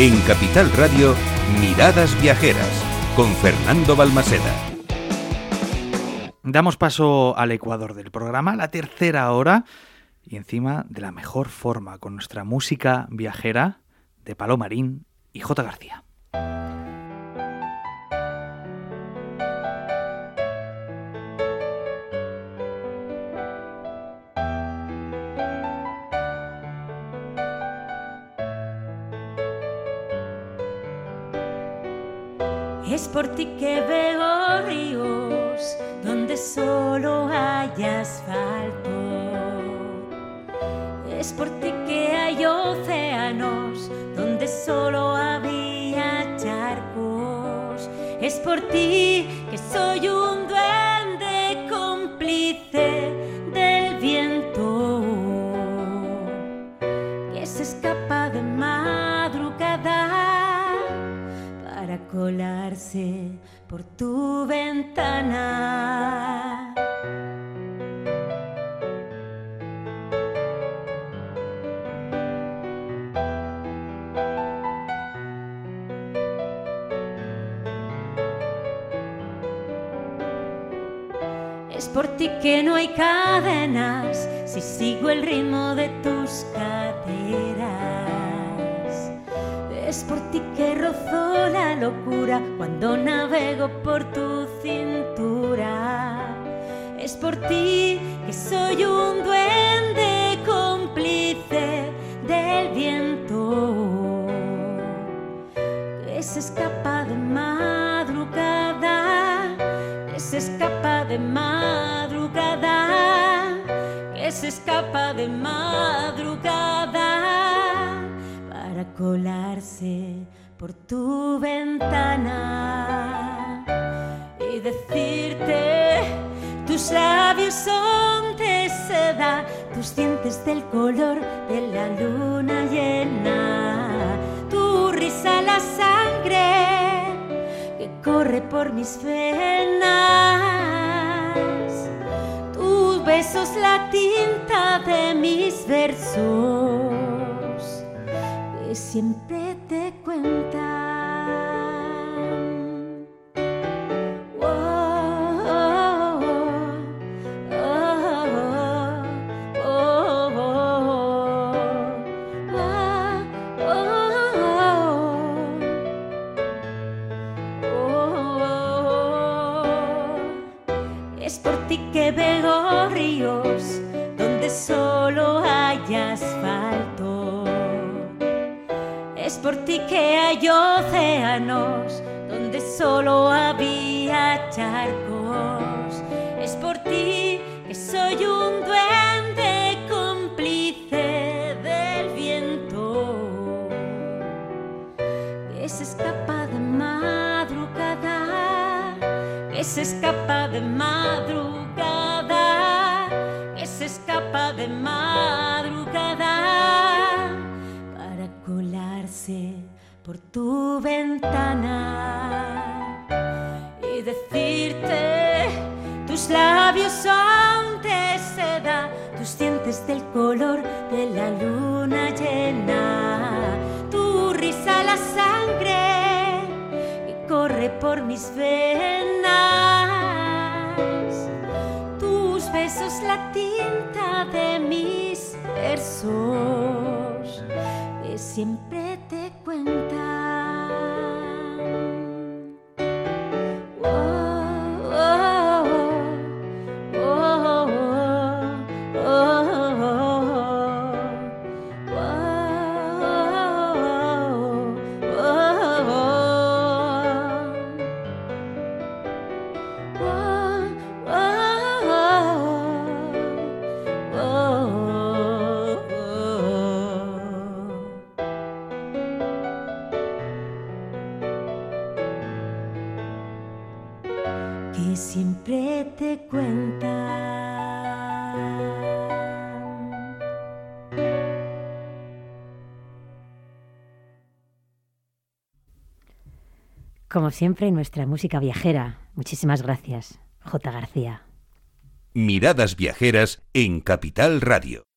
En Capital Radio, Miradas Viajeras, con Fernando Balmaseda. Damos paso al Ecuador del programa, la tercera hora, y encima de la mejor forma, con nuestra música viajera de Palomarín y J. García. Es por ti que veo ríos donde solo hay asfalto. Es por ti que hay océanos donde solo había charcos. Es por ti que soy un por tu ventana. Es por ti que no hay cadenas si sigo el ritmo de tus caderas. Es por ti que rozo la locura cuando navego por tu cintura. Es por ti que soy un duende cómplice del viento que se escapa de madrugada, que se escapa de madrugada, que se escapa de madrugada para colarse por tu ventana y decirte tus labios son de seda, tus dientes del color de la luna llena, tu risa la sangre que corre por mis venas, tus besos la tinta de mis versos que siempre te cuentan. Oh, oh, oh, oh, Es por ti que veo ríos donde solo hay asfalto. Es por ti que hay océanos donde solo había charcos. Es por ti que soy un duende cómplice del viento que se escapa de madrugada, que se escapa de madrugada, que se escapa de madrugada tu ventana y decirte tus labios son de seda, tus dientes del color de la luna llena, tu risa la sangre que corre por mis venas, tus besos la tinta de mis versos que siempre siempre te cuentan. Como siempre, nuestra música viajera. Muchísimas gracias, J. García. Miradas Viajeras en Capital Radio.